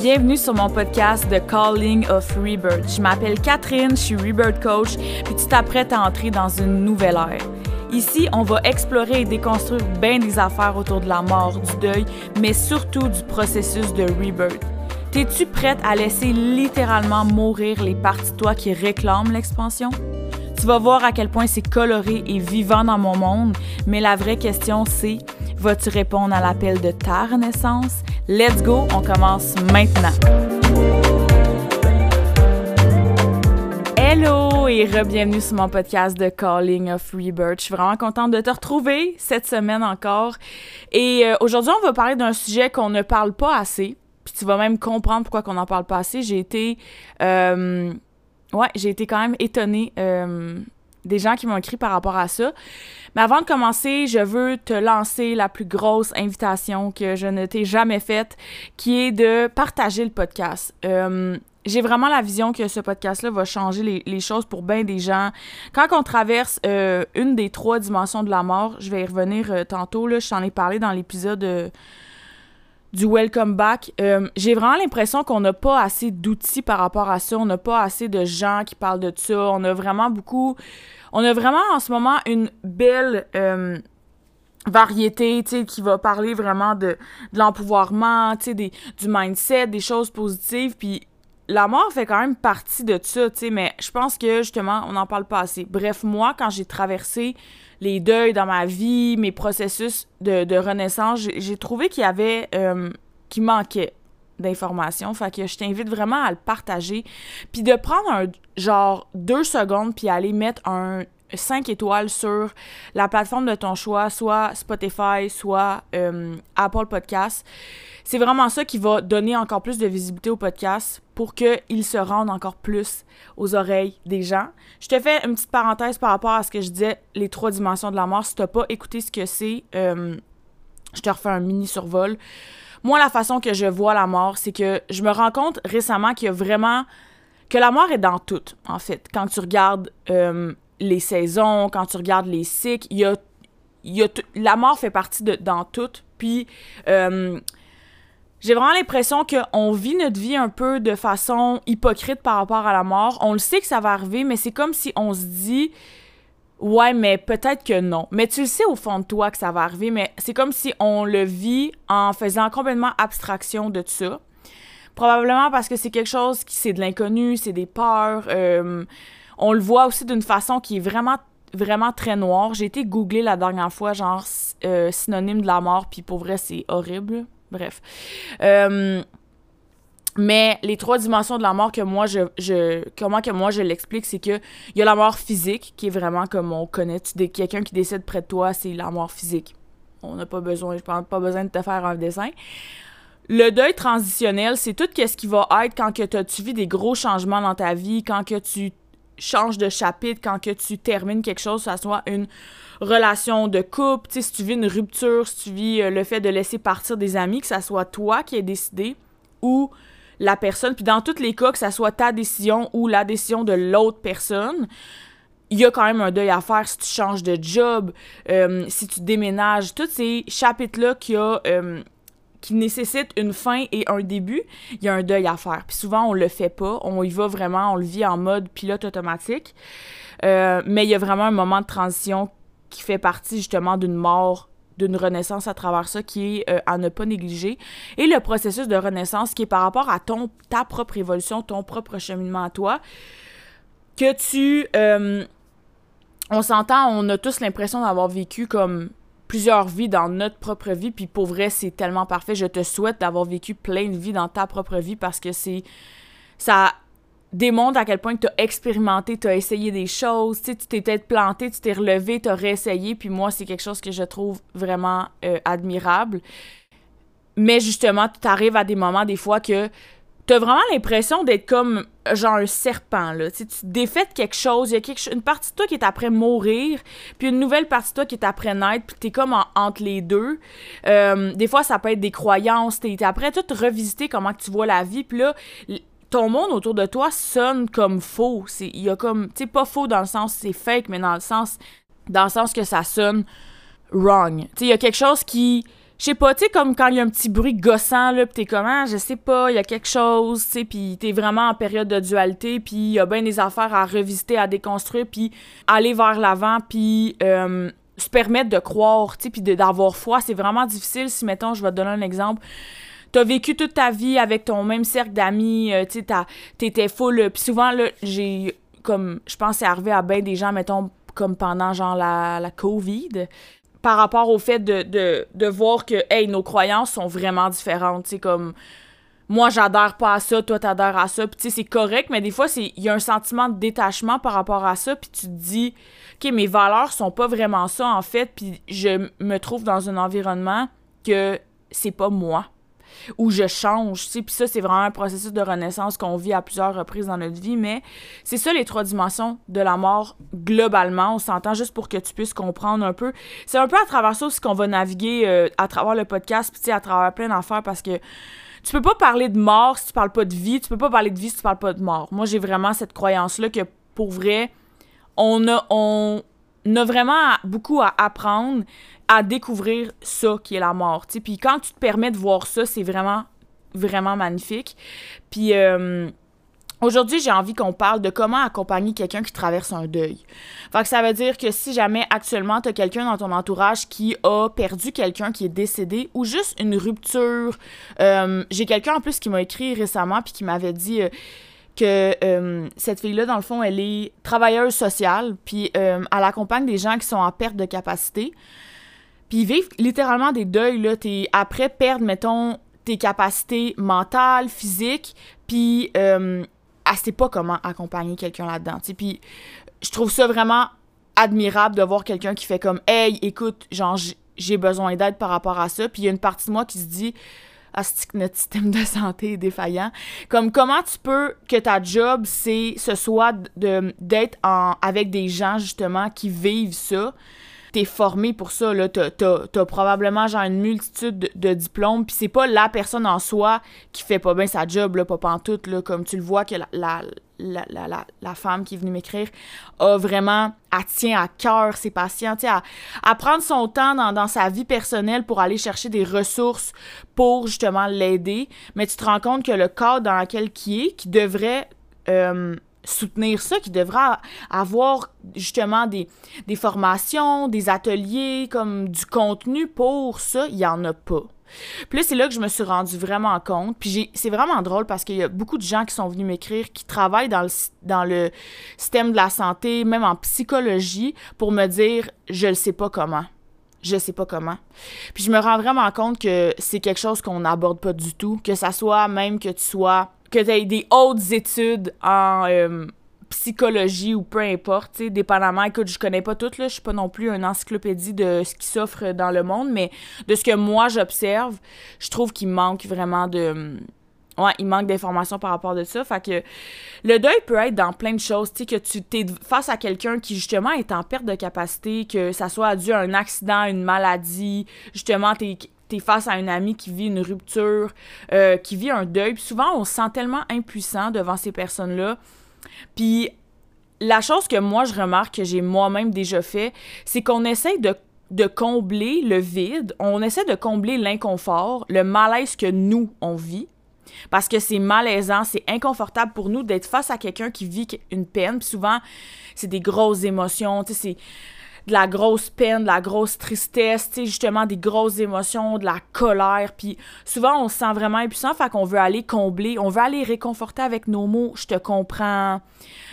Bienvenue sur mon podcast The Calling of Rebirth. Je m'appelle Catherine, je suis Rebirth Coach, puis tu t'apprêtes à entrer dans une nouvelle ère. Ici, on va explorer et déconstruire bien des affaires autour de la mort, du deuil, mais surtout du processus de rebirth. T'es-tu prête à laisser littéralement mourir les parties de toi qui réclament l'expansion? Tu vas voir à quel point c'est coloré et vivant dans mon monde, mais la vraie question c'est, vas-tu répondre à l'appel de ta renaissance? Let's go, on commence maintenant. Hello et re-bienvenue sur mon podcast de Calling of Rebirth. Je suis vraiment contente de te retrouver cette semaine encore. Et euh, aujourd'hui, on va parler d'un sujet qu'on ne parle pas assez. Puis tu vas même comprendre pourquoi qu'on n'en parle pas assez. J'ai été... Euh, ouais, j'ai été quand même étonnée euh, des gens qui m'ont écrit par rapport à ça. Mais avant de commencer, je veux te lancer la plus grosse invitation que je ne t'ai jamais faite, qui est de partager le podcast. Euh, j'ai vraiment la vision que ce podcast-là va changer les, choses pour bien des gens. Quand on traverse euh, une des trois dimensions de la mort, je vais y revenir euh, tantôt, là, je t'en ai parlé dans l'épisode du Welcome Back. j'ai vraiment l'impression qu'on n'a pas assez d'outils par rapport à ça. On n'a pas assez de gens qui parlent de ça. On a vraiment beaucoup... On a vraiment en ce moment une belle variété, tu sais, qui va parler vraiment de, de l'empouvoirment, tu sais, du mindset, des choses positives, puis la mort fait quand même partie de ça, tu sais, mais je pense que justement, on n'en parle pas assez. Bref, moi, quand j'ai traversé les deuils dans ma vie, mes processus de, renaissance, j'ai trouvé qu'il y avait, euh, qu'il manquait d'informations. Fait je t'invite vraiment à le partager. Puis de prendre un genre deux secondes puis aller mettre un 5 étoiles sur la plateforme de ton choix, soit Spotify, soit euh, Apple Podcast. C'est vraiment ça qui va donner encore plus de visibilité au podcast pour qu'il se rende encore plus aux oreilles des gens. Je te fais une petite parenthèse par rapport à ce que je disais, les trois dimensions de la mort. Si tu n'as pas écouté ce que c'est, euh, je te refais un mini survol. Moi, la façon que je vois la mort, c'est que je me rends compte récemment qu'il y a vraiment... que la mort est dans tout, en fait. Quand tu regardes euh, les saisons, quand tu regardes les cycles, il y a, y a la mort fait partie de dans tout. Puis euh, j'ai vraiment l'impression qu'on vit notre vie un peu de façon hypocrite par rapport à la mort. On le sait que ça va arriver, mais c'est comme si on se dit Ouais, mais peut-être que non. Mais tu le sais au fond de toi que ça va arriver, mais c'est comme si on le vit en faisant complètement abstraction de ça. Probablement parce que c'est quelque chose qui c'est de l'inconnu, c'est des peurs. Euh, on le voit aussi d'une façon qui est vraiment vraiment très noire. J'ai été googlé la dernière fois, genre euh, synonyme de la mort, puis pour vrai, c'est horrible. Bref. Euh, mais les trois dimensions de la mort que moi je, je comment que moi je l'explique, c'est que il y a la mort physique qui est vraiment comme on connaît. Quelqu'un qui décède près de toi, c'est la mort physique. On n'a pas besoin, je pense pas besoin de te faire un dessin. Le deuil transitionnel, c'est tout ce qui va être quand que tu vis des gros changements dans ta vie, quand que tu change de chapitre quand que tu termines quelque chose, que ce soit une relation de couple, si tu vis une rupture, si tu vis euh, le fait de laisser partir des amis, que ça soit toi qui aies décidé ou la personne, puis dans tous les cas, que ça soit ta décision ou la décision de l'autre personne, il y a quand même un deuil à faire si tu changes de job, euh, si tu déménages, tous ces chapitres-là qui a euh, qui nécessite une fin et un début, il y a un deuil à faire. Puis souvent, on le fait pas. On y va vraiment, on le vit en mode pilote automatique. Euh, mais il y a vraiment un moment de transition qui fait partie justement d'une mort d'une renaissance à travers ça qui est euh, à ne pas négliger et le processus de renaissance qui est par rapport à ta propre évolution ton propre cheminement à toi que tu euh, on s'entend on a tous l'impression d'avoir vécu comme plusieurs vies dans notre propre vie. Puis pour vrai, c'est tellement parfait. Je te souhaite d'avoir vécu plein de vies dans ta propre vie parce que c'est. Ça démontre à quel point tu as expérimenté, tu as essayé des choses, tu t'es peut-être planté, tu t'es relevé, tu as réessayé. Puis moi, c'est quelque chose que je trouve vraiment euh, admirable. Mais justement, tu arrives à des moments, des fois, que t'as vraiment l'impression d'être comme genre un serpent là. Tu défaites quelque chose il y a quelque, une partie de toi qui est après mourir puis une nouvelle partie de toi qui est après naître puis t'es comme entre les deux. Euh, des fois ça peut être des croyances t'es après tout revisiter comment tu vois la vie puis là ton monde autour de toi sonne comme faux. C'est il y a comme tu pas faux dans le sens c'est fake mais dans le sens dans le sens que ça sonne wrong. Tu il y a quelque chose qui je sais pas, tu sais, comme quand il y a un petit bruit gossant, là, pis t'es comme, ah, je sais pas, il y a quelque chose, tu sais, pis t'es vraiment en période de dualité, puis il y a bien des affaires à revisiter, à déconstruire, puis aller vers l'avant, puis euh, se permettre de croire, tu sais, puis d'avoir foi. C'est vraiment difficile si, mettons, je vais te donner un exemple. T'as vécu toute ta vie avec ton même cercle d'amis, euh, tu sais, t'étais full. Puis souvent, là, j'ai, comme, je pense, c'est arrivé à bien des gens, mettons, comme pendant, genre, la, la COVID par rapport au fait de, de, de voir que, hey, nos croyances sont vraiment différentes. Tu comme, moi, j'adhère pas à ça, toi, t'adhères à ça. Puis, tu sais, c'est correct, mais des fois, il y a un sentiment de détachement par rapport à ça. Puis, tu te dis, OK, mes valeurs sont pas vraiment ça, en fait. Puis, je me trouve dans un environnement que c'est pas moi où je change, tu sais. Puis ça, c'est vraiment un processus de renaissance qu'on vit à plusieurs reprises dans notre vie, mais c'est ça les trois dimensions de la mort globalement. On s'entend juste pour que tu puisses comprendre un peu. C'est un peu à travers ça aussi qu'on va naviguer euh, à travers le podcast, puis tu sais, à travers plein d'affaires parce que tu peux pas parler de mort si tu parles pas de vie, tu peux pas parler de vie si tu parles pas de mort. Moi, j'ai vraiment cette croyance-là que pour vrai, on a, on a vraiment beaucoup à apprendre à découvrir ça qui est la mort. Puis quand tu te permets de voir ça, c'est vraiment, vraiment magnifique. Puis euh, aujourd'hui, j'ai envie qu'on parle de comment accompagner quelqu'un qui traverse un deuil. Fait que ça veut dire que si jamais actuellement tu as quelqu'un dans ton entourage qui a perdu quelqu'un qui est décédé ou juste une rupture, euh, j'ai quelqu'un en plus qui m'a écrit récemment puis qui m'avait dit. Euh, que cette fille-là, dans le fond, elle est travailleuse sociale, puis elle accompagne des gens qui sont en perte de capacité. Puis ils vivent littéralement des deuils, là. T'es après perdre, mettons, tes capacités mentales, physiques, puis euh, elle sait pas comment accompagner quelqu'un là-dedans, Puis je trouve ça vraiment admirable de voir quelqu'un qui fait comme « Hey, écoute, genre, j'ai besoin d'aide par rapport à ça. » Puis il y a une partie de moi qui se dit ah, que notre système de santé est défaillant. Comme comment tu peux que ta job, c'est ce soit d'être avec des gens justement qui vivent ça, t'es formé pour ça, là. T'as, as, probablement genre une multitude de, diplômes, puis c'est pas la personne en soi qui fait pas bien sa job, là, pas pantoute, là, comme tu le vois que la, la, la, femme qui est venue m'écrire a vraiment, elle tient à cœur ses patients, à, à prendre son temps dans, dans, sa vie personnelle pour aller chercher des ressources pour justement l'aider, mais tu te rends compte que le cadre dans lequel qui est, qui devrait euh, soutenir ça, qui devra avoir justement des, des formations, des ateliers, comme du contenu pour ça, il n'y en a pas. Puis là, c'est là que je me suis rendu vraiment compte. Puis c'est vraiment drôle parce qu'il y a beaucoup de gens qui sont venus m'écrire, qui travaillent dans le, dans le système de la santé, même en psychologie, pour me dire je ne sais pas comment. Je sais pas comment. Puis je me rends vraiment compte que c'est quelque chose qu'on n'aborde pas du tout. Que ça soit même que tu sois que tu aies des hautes études en euh, psychologie ou peu importe, tu dépendamment, écoute, je connais pas tout, là, je suis pas non plus une encyclopédie de ce qui s'offre dans le monde, mais de ce que moi j'observe, je trouve qu'il manque vraiment de... Ouais, il manque d'informations par rapport de ça. Fait que le deuil peut être dans plein de choses. Tu sais, que tu t'es face à quelqu'un qui, justement, est en perte de capacité, que ça soit dû à un accident, une maladie, justement, t'es t'es face à un ami qui vit une rupture, euh, qui vit un deuil. Puis souvent, on se sent tellement impuissant devant ces personnes-là. Puis la chose que moi, je remarque que j'ai moi-même déjà fait, c'est qu'on essaie de, de combler le vide, on essaie de combler l'inconfort, le malaise que nous, on vit. Parce que c'est malaisant, c'est inconfortable pour nous d'être face à quelqu'un qui vit une peine. Puis souvent, c'est des grosses émotions, tu sais, c'est de la grosse peine, de la grosse tristesse, tu sais, justement des grosses émotions, de la colère. Puis souvent, on se sent vraiment impuissant, fait qu'on veut aller combler, on veut aller réconforter avec nos mots. Je te comprends.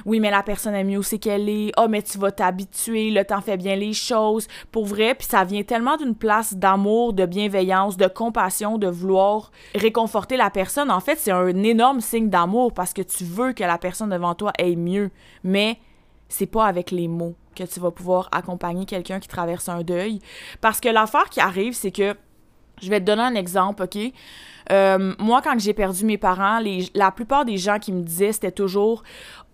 Oui, mais la personne est mieux c'est qu'elle est. oh, mais tu vas t'habituer, le temps fait bien les choses. Pour vrai, puis ça vient tellement d'une place d'amour, de bienveillance, de compassion, de vouloir réconforter la personne. En fait, c'est un énorme signe d'amour parce que tu veux que la personne devant toi aille mieux. Mais c'est pas avec les mots que tu vas pouvoir accompagner quelqu'un qui traverse un deuil. Parce que l'affaire qui arrive, c'est que, je vais te donner un exemple, OK? Euh, moi, quand j'ai perdu mes parents, la plupart des gens qui me disaient, c'était toujours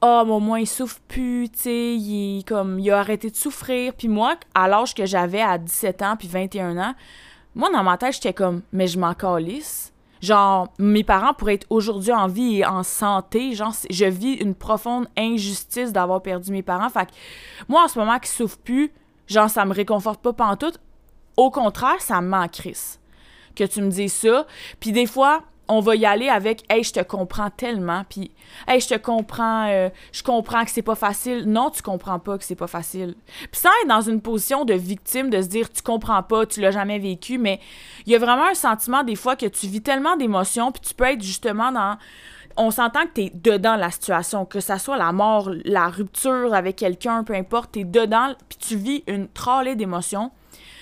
Ah, oh, au moins, il souffre plus, tu sais, il, il a arrêté de souffrir. Puis moi, à l'âge que j'avais à 17 ans puis 21 ans, moi, dans ma tête, j'étais comme Mais je m'en calisse. Genre, mes parents pourraient être aujourd'hui en vie et en santé. Genre, je vis une profonde injustice d'avoir perdu mes parents. Fait que moi, en ce moment, qui souffre plus, genre, ça me réconforte pas pantoute. Au contraire, ça me Chris que tu me dises ça. Puis des fois, on va y aller avec Hey, je te comprends tellement. Puis Hey, je te comprends, euh, je comprends que c'est pas facile. Non, tu comprends pas que c'est pas facile. Puis sans être dans une position de victime, de se dire tu comprends pas, tu l'as jamais vécu, mais il y a vraiment un sentiment des fois que tu vis tellement d'émotions, puis tu peux être justement dans. On s'entend que tu es dedans la situation, que ça soit la mort, la rupture avec quelqu'un, peu importe, tu es dedans, puis tu vis une trollée d'émotions.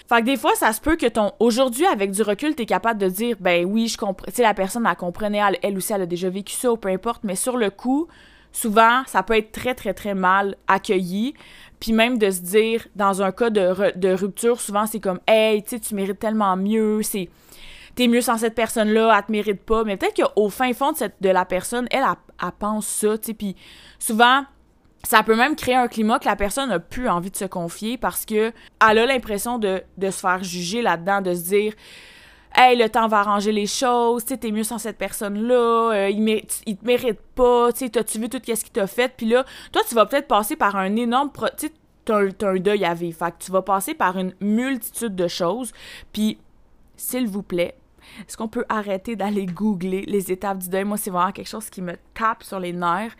Fait que des fois, ça se peut que ton. Aujourd'hui, avec du recul, t'es capable de dire, ben oui, je comprends. Tu la personne, elle comprenait, elle, aussi, elle a déjà vécu ça, ou peu importe, mais sur le coup, souvent, ça peut être très, très, très mal accueilli. Puis même de se dire, dans un cas de, de rupture, souvent, c'est comme, hey, tu tu mérites tellement mieux, c'est. T'es mieux sans cette personne-là, elle te mérite pas. Mais peut-être qu'au fin fond de la personne, elle, elle, elle pense ça, tu sais. Puis souvent, ça peut même créer un climat que la personne n'a plus envie de se confier parce que elle a l'impression de, se faire juger là-dedans, de se dire Hey, le temps va arranger les choses, tu t'es mieux sans cette personne-là, euh, il, il te mérite pas, tu sais, t'as-tu vu tout ce qu'il t'a fait, puis là, toi, tu vas peut-être passer par un énorme. Tu sais, t'as un, deuil à vivre, fait que tu vas passer par une multitude de choses, puis, s'il vous plaît, est-ce qu'on peut arrêter d'aller googler les étapes du deuil? Moi, c'est vraiment quelque chose qui me tape sur les nerfs.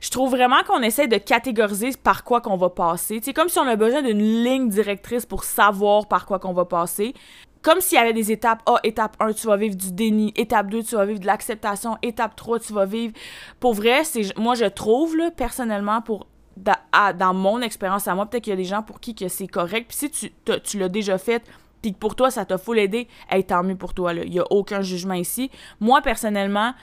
Je trouve vraiment qu'on essaie de catégoriser par quoi qu'on va passer. C'est comme si on a besoin d'une ligne directrice pour savoir par quoi qu'on va passer. Comme s'il y avait des étapes. Ah, étape 1, tu vas vivre du déni. Étape 2, tu vas vivre de l'acceptation. Étape 3, tu vas vivre... Pour vrai, c'est moi, je trouve, là, personnellement, pour dans mon expérience à moi, peut-être qu'il y a des gens pour qui c'est correct. Puis si tu, tu l'as déjà fait, puis que pour toi, ça t'a full aidé, hey, tant mieux pour toi. Il n'y a aucun jugement ici. Moi, personnellement,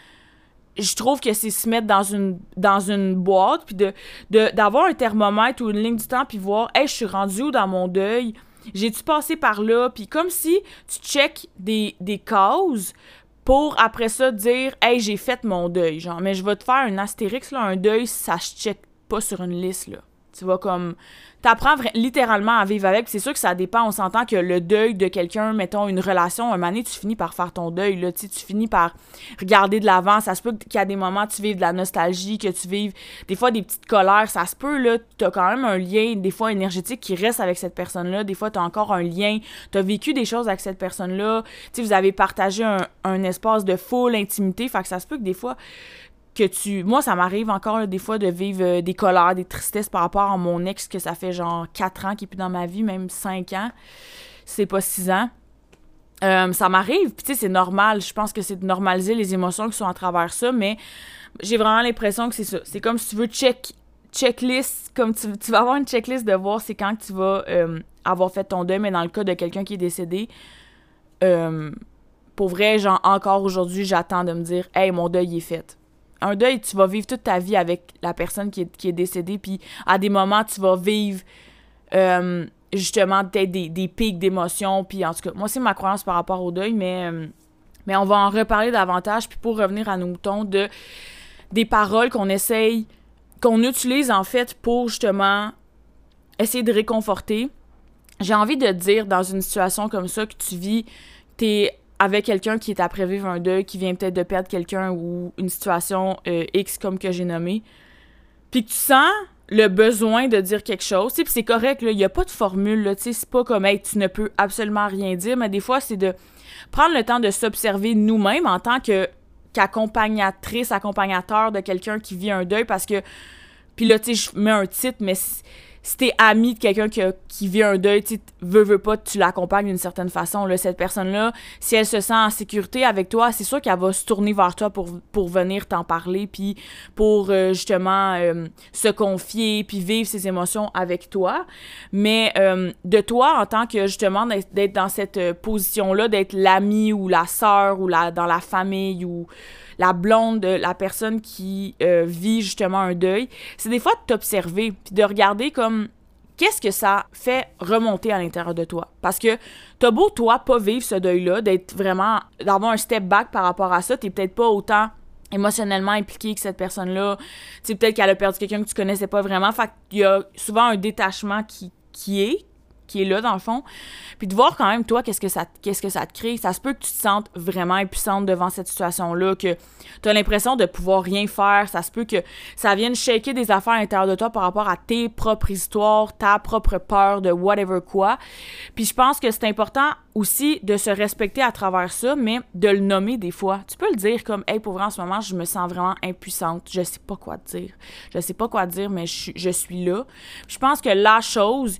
je trouve que c'est se mettre dans une, dans une boîte, puis de, d'avoir un thermomètre ou une ligne du temps, puis voir, hey, je suis rendu où dans mon deuil? J'ai-tu passé par là? Puis comme si tu check des, des causes pour après ça dire, hey, j'ai fait mon deuil. Genre, mais je vais te faire un astérix, là, un deuil, ça se check pas sur une liste, là. Tu vas comme t'apprends littéralement à vivre avec. C'est sûr que ça dépend. On s'entend que le deuil de quelqu'un, mettons une relation, un donné, tu finis par faire ton deuil. Là, tu finis par regarder de l'avant. Ça se peut qu'il y a des moments tu vives de la nostalgie, que tu vives des fois des petites colères. Ça se peut, là, t'as quand même un lien, des fois énergétique, qui reste avec cette personne-là. Des fois, t'as encore un lien. T'as vécu des choses avec cette personne-là. Tu vous avez partagé un, un espace de full intimité. Fait que ça se peut que des fois, que tu. Moi, ça m'arrive encore des fois de vivre euh, des colères, des tristesses par rapport à mon ex, que ça fait genre 4 ans qui est plus dans ma vie, même 5 ans. C'est pas 6 ans. Euh, ça m'arrive, puis tu sais, c'est normal. Je pense que c'est de normaliser les émotions qui sont à travers ça, mais j'ai vraiment l'impression que c'est ça. C'est comme si tu veux check, checklist, comme tu, vas avoir une checklist de voir c'est quand tu vas euh, avoir fait ton deuil, mais dans le cas de quelqu'un qui est décédé, pour vrai, genre, encore aujourd'hui, j'attends de me dire, hey, mon deuil est fait un deuil, tu vas vivre toute ta vie avec la personne qui est, décédée, puis à des moments, tu vas vivre euh, justement peut-être des, pics d'émotions, puis en tout cas, moi, c'est ma croyance par rapport au deuil, mais, euh, mais on va en reparler davantage, puis pour revenir à nos moutons, de des paroles qu'on essaye, qu'on utilise en fait pour justement essayer de réconforter. J'ai envie de dire dans une situation comme ça que tu vis, t'es avec quelqu'un qui est après vivre un deuil, qui vient peut-être de perdre quelqu'un ou une situation euh, X comme que j'ai nommé, puis que tu sens le besoin de dire quelque chose, puis c'est correct, il n'y a pas de formule, c'est pas comme hey, tu ne peux absolument rien dire, mais des fois, c'est de prendre le temps de s'observer nous-mêmes en tant que qu'accompagnatrice, accompagnateur de quelqu'un qui vit un deuil, parce que, puis là, tu sais, je mets un titre, mais si t'es ami de quelqu'un qui, qui, vit un deuil, tu veux, veux pas, tu l'accompagnes d'une certaine façon. Là, cette personne-là, si elle se sent en sécurité avec toi, c'est sûr qu'elle va se tourner vers toi pour, venir t'en parler, puis pour euh, justement euh, se confier, puis vivre ses émotions avec toi. Mais euh, de toi, en tant que justement d'être dans cette position-là, d'être l'ami ou la sœur ou la, dans la famille ou la blonde, la personne qui euh, vit justement un deuil, c'est des fois de t'observer, puis de regarder comme qu'est-ce que ça fait remonter à l'intérieur de toi? Parce que t'as beau, toi, pas vivre ce deuil-là, d'être vraiment, d'avoir un step back par rapport à ça, t'es peut-être pas autant émotionnellement impliqué que cette personne-là. Tu peut-être qu'elle a perdu quelqu'un que tu connaissais pas vraiment. Fait qu'il y a souvent un détachement qui, qui est, qui est là dans le fond. Puis de voir quand même toi qu'est-ce que ça qu'est-ce que ça te crée, ça se peut que tu te sentes vraiment impuissante devant cette situation là que tu as l'impression de pouvoir rien faire, ça se peut que ça vienne shaker des affaires à l'intérieur de toi par rapport à tes propres histoires, ta propre peur de whatever quoi. Puis je pense que c'est important aussi de se respecter à travers ça, mais de le nommer des fois. Tu peux le dire comme hey pour vrai en ce moment, je me sens vraiment impuissante, je sais pas quoi te dire. Je sais pas quoi dire mais je, je suis là. Je pense que la chose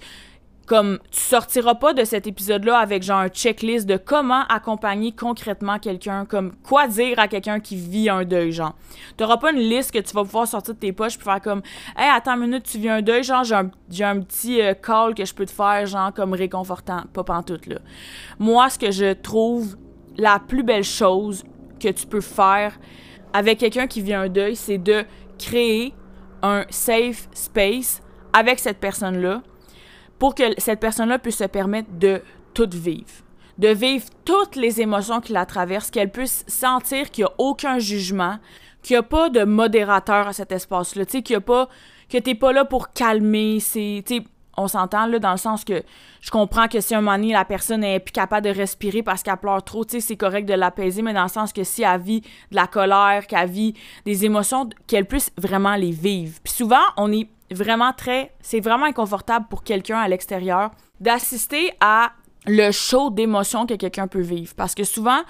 comme tu sortiras pas de cet épisode-là avec genre un checklist de comment accompagner concrètement quelqu'un, comme quoi dire à quelqu'un qui vit un deuil, genre. T'auras pas une liste que tu vas pouvoir sortir de tes poches puis faire comme Hey, attends une minute, tu vis un deuil, genre j'ai un, un, petit euh, call que je peux te faire, genre comme réconfortant, pas pantoute là. Moi, ce que je trouve la plus belle chose que tu peux faire avec quelqu'un qui vit un deuil, c'est de créer un safe space avec cette personne-là pour que cette personne-là puisse se permettre de tout vivre. De vivre toutes les émotions qui la traversent, qu'elle puisse sentir qu'il n'y a aucun jugement, qu'il n'y a pas de modérateur à cet espace-là, tu sais, qu'il y a pas, que t'es pas là pour calmer, c'est, tu sais, on s'entend là dans le sens que je comprends que si un moment donné la personne est plus capable de respirer parce qu'elle pleure trop, tu sais, c'est correct de l'apaiser, mais dans le sens que si elle vit de la colère, qu'elle vit des émotions, qu'elle puisse vraiment les vivre. Puis souvent, on est vraiment très. C'est vraiment inconfortable pour quelqu'un à l'extérieur d'assister à le show d'émotions que quelqu'un peut vivre. Parce que souvent,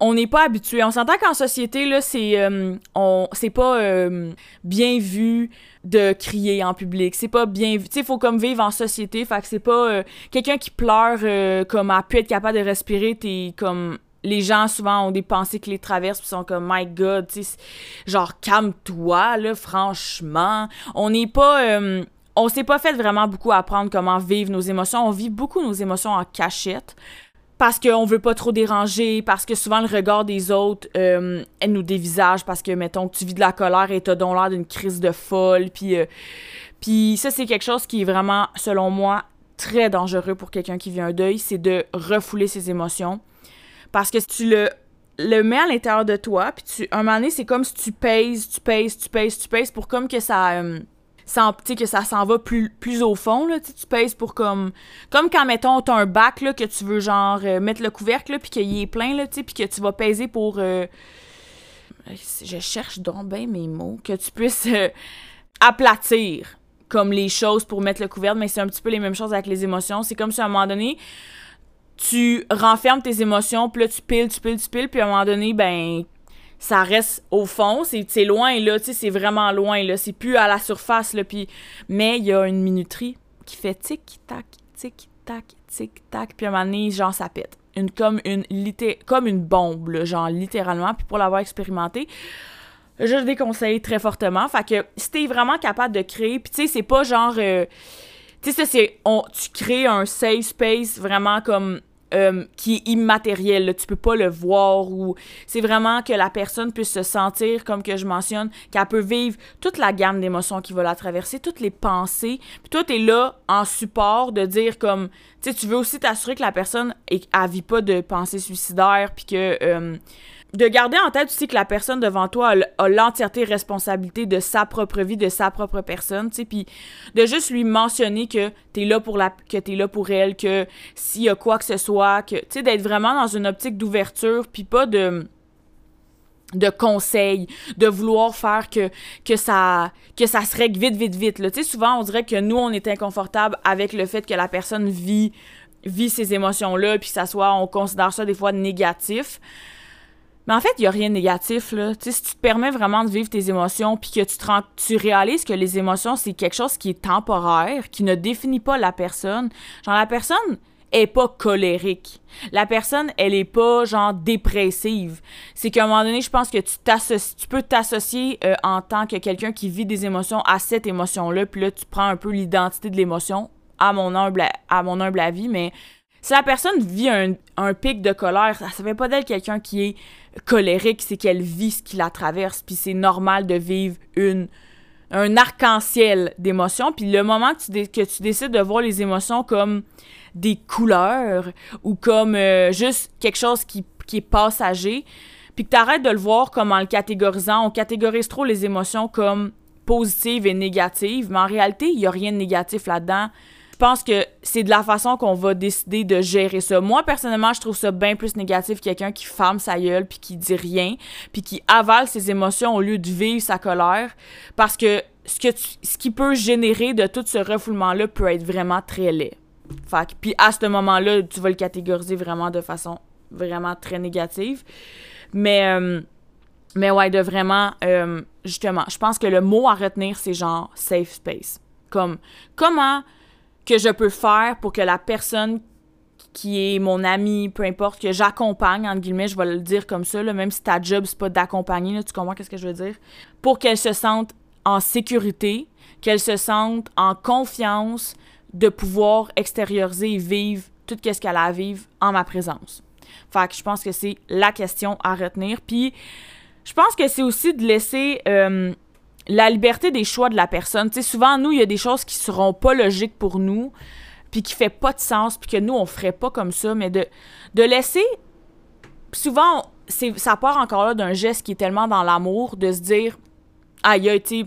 on n'est pas habitué. On s'entend qu'en société, là, c'est euh, on c'est pas euh, bien vu de crier en public. C'est pas bien vu. Tu sais, faut comme vivre en société. Fait que c'est pas euh, quelqu'un qui pleure comme a pu être capable de respirer. T'es comme les gens souvent ont des pensées qui les traversent puis sont comme my god tu genre calme-toi là franchement on n'est pas euh, on s'est pas fait vraiment beaucoup apprendre comment vivre nos émotions on vit beaucoup nos émotions en cachette parce qu'on veut pas trop déranger, parce que souvent le regard des autres, euh, elle nous dévisage, parce que, mettons, tu vis de la colère et t'as donc l'air d'une crise de folle, puis, euh, puis ça, c'est quelque chose qui est vraiment, selon moi, très dangereux pour quelqu'un qui vit un deuil, c'est de refouler ses émotions. Parce que si tu le, le mets à l'intérieur de toi, puis tu, un moment donné, c'est comme si tu pèses, tu pèses, tu pèses, tu pèses pour comme que ça. Euh, que ça s'en va plus, plus au fond, là, tu pèses pour comme... Comme quand, mettons, t'as un bac, là, que tu veux, genre, euh, mettre le couvercle, là, puis qu'il est plein, là, tu puis que tu vas peser pour... Euh, je cherche donc bien mes mots. Que tu puisses aplatir, comme les choses pour mettre le couvercle, mais c'est un petit peu les mêmes choses avec les émotions. C'est comme si, à un moment donné, tu renfermes tes émotions, puis là, tu piles, tu piles, tu piles, puis à un moment donné, ben, ça reste au fond, c'est loin, là, tu sais, c'est vraiment loin, là, c'est plus à la surface, là, puis... Mais il y a une minuterie qui fait tic-tac, tic-tac, tic-tac, puis à un moment donné, genre, ça pète. Une, comme, une, comme une bombe, là, genre, littéralement, puis pour l'avoir expérimenté, je le déconseille très fortement, fait que si t'es vraiment capable de créer, puis tu sais, c'est pas genre... Euh, tu sais, c'est. Tu crées un safe space vraiment comme. Euh, qui est immatériel, tu peux pas le voir ou c'est vraiment que la personne puisse se sentir, comme que je mentionne, qu'elle peut vivre toute la gamme d'émotions qui va la traverser, toutes les pensées. Puis toi, t'es là en support de dire comme, tu tu veux aussi t'assurer que la personne, elle vit pas de pensées suicidaires, puis que euh, de garder en tête aussi que la personne devant toi a, l'entièreté responsabilité de sa propre vie, de sa propre personne, tu sais, puis de juste lui mentionner que t'es là pour la, que t'es là pour elle, que s'il y a quoi que ce soit, que, tu sais, d'être vraiment dans une optique d'ouverture, puis pas de de conseils, de vouloir faire que, que, ça, que ça se règle vite, vite, vite. Là. Tu sais, souvent, on dirait que nous, on est inconfortable avec le fait que la personne vit, vit ces émotions-là, puis ça soit, on considère ça des fois négatif. Mais en fait, il n'y a rien de négatif, là. Tu si tu te permets vraiment de vivre tes émotions, puis que tu, tu réalises que les émotions, c'est quelque chose qui est temporaire, qui ne définit pas la personne. Genre, la personne est pas colérique. La personne, elle est pas, genre, dépressive. C'est qu'à un moment donné, je pense que tu tu peux t'associer euh, en tant que quelqu'un qui vit des émotions à cette émotion-là, puis là, tu prends un peu l'identité de l'émotion, à mon humble, à mon humble avis, mais si la personne vit un, pic de colère, ça fait pas d'elle quelqu'un qui est colérique, c'est qu'elle vit ce qui la traverse, puis c'est normal de vivre un arc-en-ciel d'émotions, puis le moment que tu, que tu décides de voir les émotions comme des couleurs ou comme euh, juste quelque chose qui, qui est passager, puis que tu arrêtes de le voir comme en le catégorisant, on catégorise trop les émotions comme positives et négatives, mais en réalité, il n'y a rien de négatif là-dedans je pense que c'est de la façon qu'on va décider de gérer ça. Moi, personnellement, je trouve ça bien plus négatif quelqu'un qui ferme sa gueule puis qui dit rien, puis qui avale ses émotions au lieu de vivre sa colère. Parce que ce, que ce qui peut générer de tout ce refoulement-là peut être vraiment très laid. Fait puis à ce moment-là, tu vas le catégoriser vraiment de façon vraiment très négative. Mais, euh, mais ouais, de vraiment, euh, justement, je pense que le mot à retenir, c'est genre safe space. Comme, comment que je peux faire pour que la personne qui est mon ami, peu importe, que j'accompagne, entre guillemets, je vais le dire comme ça, même si ta job, c'est pas d'accompagner, tu comprends qu'est-ce que je veux dire? Pour qu'elle se sente en sécurité, qu'elle se sente en confiance de pouvoir extérioriser et vivre tout ce qu'elle a à vivre en ma présence. Fait que je pense que c'est la question à retenir. Puis, je pense que c'est aussi de laisser euh, la liberté des choix de la personne. Tu souvent, nous, il y a des choses qui seront pas logiques pour nous, puis qui fait pas de sens, puis que nous, on ferait pas comme ça, mais de, de laisser... Souvent, ça part encore là d'un geste qui est tellement dans l'amour, de se dire, aïe, tu sais,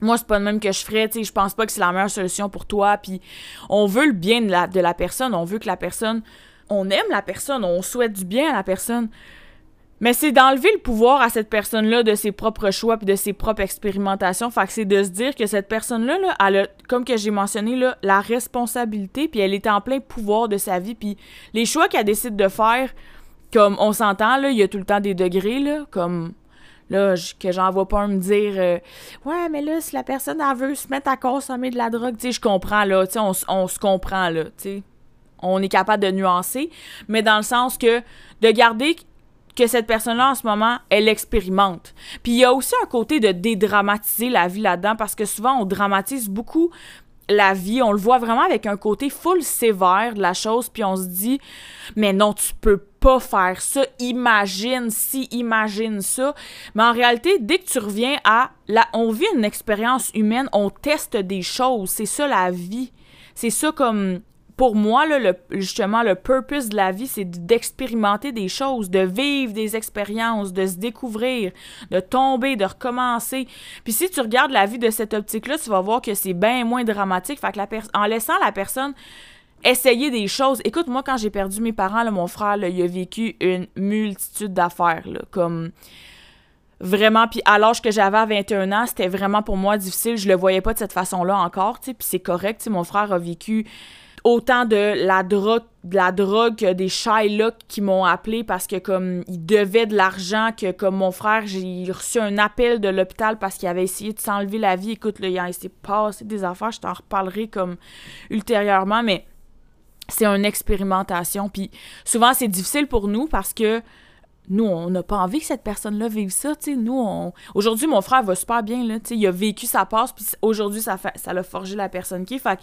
moi, c'est pas le même que je ferais, tu sais, je pense pas que c'est la meilleure solution pour toi, puis on veut le bien la, de la personne, on veut que la personne, on aime la personne, on souhaite du bien à la personne, mais c'est d'enlever le pouvoir à cette personne-là de ses propres choix puis de ses propres expérimentations. Fait que c'est de se dire que cette personne-là, là, elle a, comme que j'ai mentionné, la responsabilité puis elle est en plein pouvoir de sa vie. Puis les choix qu'elle décide de faire, comme on s'entend, là, il y a tout le temps des degrés, là, comme là, que j'en vois pas me dire euh, Ouais, mais là, si la personne veut se mettre à consommer de la drogue, tu sais, je comprends, là, tu sais, on, on se comprend, là, tu sais. On est capable de nuancer, mais dans le sens que de garder cette personne-là, en ce moment, elle expérimente. Puis il y a aussi un côté de dédramatiser la vie là-dedans, parce que souvent, on dramatise beaucoup la vie, on le voit vraiment avec un côté full sévère de la chose, puis on se dit, mais non, tu peux pas faire ça, imagine si, imagine ça. Mais en réalité, dès que tu reviens à, la, on vit une expérience humaine, on teste des choses, c'est ça la vie. C'est ça comme pour moi, là, justement, le purpose de la vie, c'est d'expérimenter des choses, de vivre des expériences, de se découvrir, de tomber, de recommencer. Puis si tu regardes la vie de cette optique-là, tu vas voir que c'est bien moins dramatique. Fait que la en laissant la personne essayer des choses. Écoute, moi, quand j'ai perdu mes parents, là, mon frère, il a vécu une multitude d'affaires, comme vraiment puis à l'âge que j'avais à 21 ans c'était vraiment pour moi difficile je le voyais pas de cette façon là encore tu sais puis c'est correct tu sais mon frère a vécu autant de la drogue de que des Shylock qui m'ont appelé parce que comme ils devaient de l'argent que comme mon frère j'ai reçu un appel de l'hôpital parce qu'il avait essayé de s'enlever la vie. Écoute là il s'est passé des affaires je t'en reparlerai comme ultérieurement mais c'est une expérimentation. Puis souvent c'est difficile pour nous parce que nous, on n'a pas envie que cette personne-là vive ça, tu sais. Nous, on... Aujourd'hui, mon frère va super bien, là, tu sais. Il a vécu sa passe, puis aujourd'hui, ça, fait... ça l'a forgé la personne qui est. Fait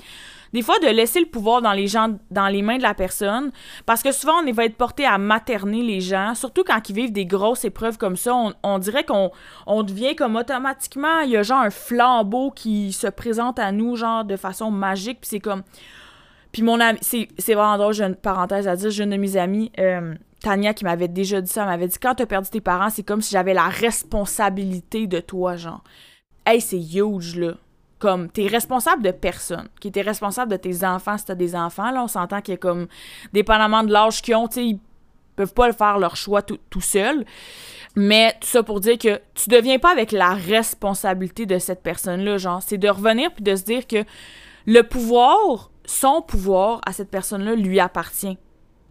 des fois, de laisser le pouvoir dans les gens, dans les mains de la personne, parce que souvent, on va être porté à materner les gens, surtout quand ils vivent des grosses épreuves comme ça. On, dirait qu'on on devient comme automatiquement, il y a genre un flambeau qui se présente à nous, genre, de façon magique, puis c'est comme... Puis mon ami, c'est vraiment drôle, j'ai une parenthèse à dire, j'ai une de mes amies... Euh, Tania qui m'avait déjà dit ça, m'avait dit quand t'as perdu tes parents, c'est comme si j'avais la responsabilité de toi, genre. Hey, c'est huge, là. Comme, t'es responsable de personne. Qui t'es responsable de tes enfants si t'as des enfants, là. On s'entend qu'il y a comme, dépendamment de l'âge qu'ils ont, tu sais, ils peuvent pas le faire leur choix tout, seuls. Mais tout ça pour dire que tu deviens pas avec la responsabilité de cette personne-là, genre. C'est de revenir puis de se dire que le pouvoir, son pouvoir à cette personne-là lui appartient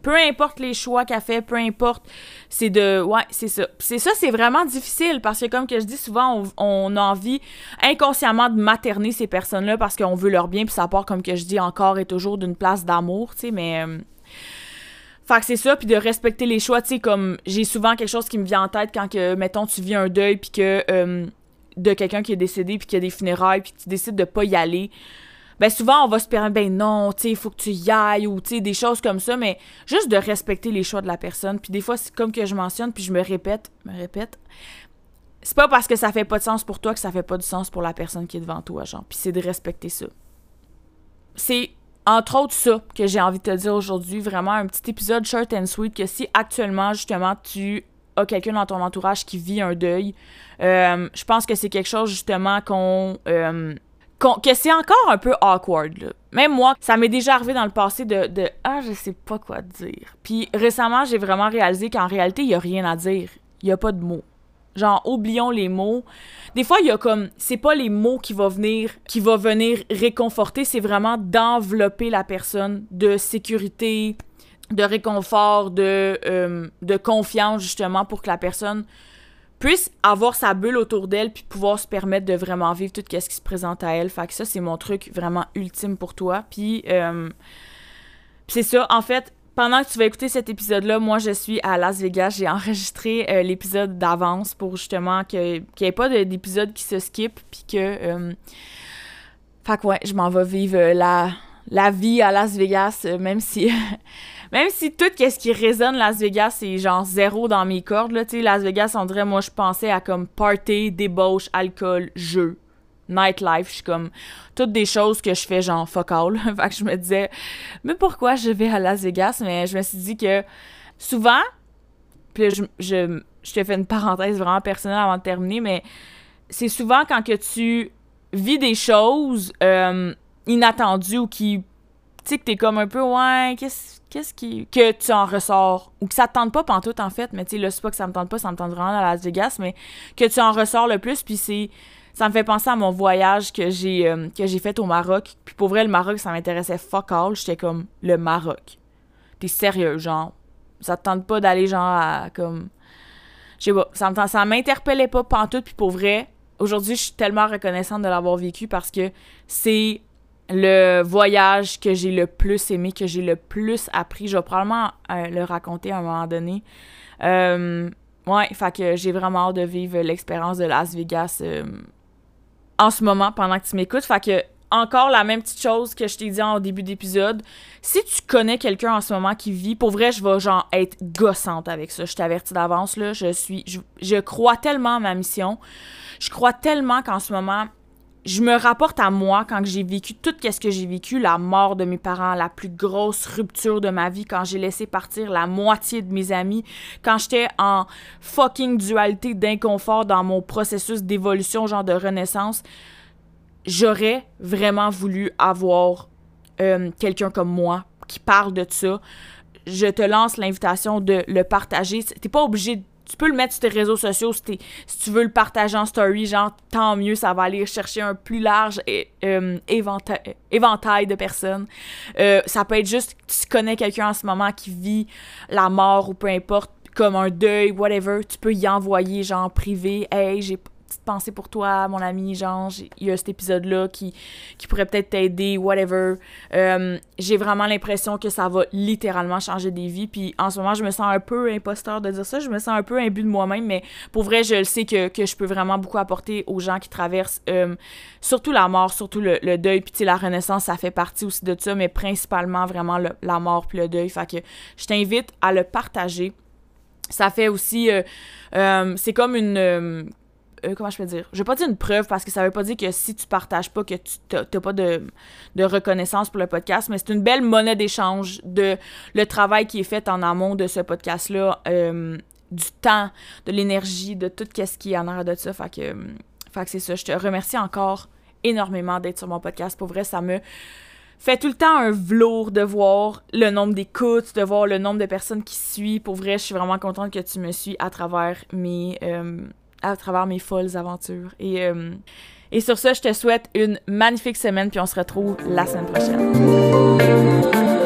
peu importe les choix qu'elle fait, peu importe, c'est de... Ouais, c'est ça. C'est ça, c'est vraiment difficile parce que, comme que je dis souvent, on, a envie inconsciemment de materner ces personnes-là parce qu'on veut leur bien, puis ça part, comme que je dis encore et toujours, d'une place d'amour, tu sais, mais... Euh, fait que c'est ça, puis de respecter les choix, tu sais, comme j'ai souvent quelque chose qui me vient en tête quand que, mettons, tu vis un deuil, puis que... Euh, de quelqu'un qui est décédé, puis qu'il y a des funérailles, puis tu décides de pas y aller ben souvent on va se permettre ben non, tu sais, il faut que tu y ailles ou tu sais des choses comme ça mais juste de respecter les choix de la personne. Puis des fois c'est comme que je mentionne puis je me répète, me répète. C'est pas parce que ça fait pas de sens pour toi que ça fait pas de sens pour la personne qui est devant toi, genre. Puis c'est de respecter ça. C'est entre autres ça que j'ai envie de te dire aujourd'hui, vraiment un petit épisode short and sweet que si actuellement justement tu as quelqu'un dans ton entourage qui vit un deuil, euh, je pense que c'est quelque chose justement qu'on euh, que c'est encore un peu awkward. Là. Même moi, ça m'est déjà arrivé dans le passé de, Ah, je sais pas quoi dire. Puis récemment, j'ai vraiment réalisé qu'en réalité, il y a rien à dire. Il y a pas de mots. Genre, oublions les mots. Des fois, il y a comme. C'est pas les mots qui vont venir, qui va venir réconforter, c'est vraiment d'envelopper la personne de sécurité, de réconfort, de, euh, de confiance, justement, pour que la personne puisse avoir sa bulle autour d'elle puis pouvoir se permettre de vraiment vivre tout ce qui se présente à elle. Fait que ça, c'est mon truc vraiment ultime pour toi. Puis, euh, c'est ça, en fait, pendant que tu vas écouter cet épisode-là, moi, je suis à Las Vegas. J'ai enregistré euh, l'épisode d'avance pour justement qu'il n'y ait pas d'épisode qui se skip puis que... Euh, fait que ouais, je m'en vais vivre la, la vie à Las Vegas, même si... Même si tout ce qui résonne Las Vegas, c'est genre zéro dans mes cordes, là, tu sais, Las Vegas, on dirait, moi, je pensais à comme party, débauche, alcool, jeu, nightlife. Je suis comme, toutes des choses que je fais genre fuck all. fait que je me disais, mais pourquoi je vais à Las Vegas? Mais je me suis dit que souvent, puis je, je, je te fais une parenthèse vraiment personnelle avant de terminer, mais c'est souvent quand que tu vis des choses euh, inattendues ou qui tu sais, que t'es comme un peu, ouais, qu'est-ce qui. que tu en ressors? Ou que ça te tente pas pantoute, en fait, mais tu sais, là, c'est pas que ça me tente pas, ça me tente vraiment à Las Vegas, mais que tu en ressors le plus, puis c'est. Ça me fait penser à mon voyage que j'ai euh, que j'ai fait au Maroc. Puis pour vrai, le Maroc, ça m'intéressait fuck all. J'étais comme, le Maroc. T'es sérieux, genre? Ça te tente pas d'aller, genre, à, comme. Je sais pas, ça, ça m'interpellait pas pantoute, puis pour vrai, aujourd'hui, je suis tellement reconnaissante de l'avoir vécu parce que c'est le voyage que j'ai le plus aimé, que j'ai le plus appris. Je vais probablement euh, le raconter à un moment donné. Euh, ouais, fait que j'ai vraiment hâte de vivre l'expérience de Las Vegas euh, en ce moment pendant que tu m'écoutes. Fait que encore la même petite chose que je t'ai dit en début d'épisode. Si tu connais quelqu'un en ce moment qui vit, pour vrai, je vais genre être gossante avec ça. Je t'avertis d'avance là. Je suis, je, je crois tellement à ma mission. Je crois tellement qu'en ce moment je me rapporte à moi quand j'ai vécu tout ce que j'ai vécu, la mort de mes parents, la plus grosse rupture de ma vie, quand j'ai laissé partir la moitié de mes amis, quand j'étais en fucking dualité d'inconfort dans mon processus d'évolution, genre de renaissance, j'aurais vraiment voulu avoir euh, quelqu'un comme moi qui parle de ça. Je te lance l'invitation de le partager. T'es pas obligé de tu peux le mettre sur tes réseaux sociaux si, tu veux le partager en story, genre tant mieux, ça va aller chercher un plus large euh, éventail, de personnes. Euh, ça peut être juste tu connais quelqu'un en ce moment qui vit la mort ou peu importe, comme un deuil, whatever, tu peux y envoyer genre privé, hey, j'ai petite pensée pour toi, mon ami, genre, il y a cet épisode-là qui, qui pourrait peut-être t'aider, whatever. Euh, j'ai vraiment l'impression que ça va littéralement changer des vies. Puis en ce moment, je me sens un peu imposteur de dire ça. Je me sens un peu imbu de moi-même, mais pour vrai, je le sais que, que, je peux vraiment beaucoup apporter aux gens qui traversent euh, surtout la mort, surtout le, deuil. Puis la renaissance, ça fait partie aussi de ça, mais principalement vraiment la mort puis le deuil. Fait que je t'invite à le partager. Ça fait aussi... Euh, c'est comme une comment je peux dire? Je vais pas dire une preuve parce que ça veut pas dire que si tu partages pas, que tu n'as pas de, reconnaissance pour le podcast, mais c'est une belle monnaie d'échange de le travail qui est fait en amont de ce podcast-là, euh, du temps, de l'énergie, de tout ce qui est en arrière de ça. Fait que, euh, fait que c'est ça. Je te remercie encore énormément d'être sur mon podcast. Pour vrai, ça me fait tout le temps un velours de voir le nombre d'écoutes, de voir le nombre de personnes qui suivent. Pour vrai, je suis vraiment contente que tu me suis à travers mes, à travers mes folles aventures. Et, euh, et sur ça, je te souhaite une magnifique semaine, puis on se retrouve la semaine prochaine.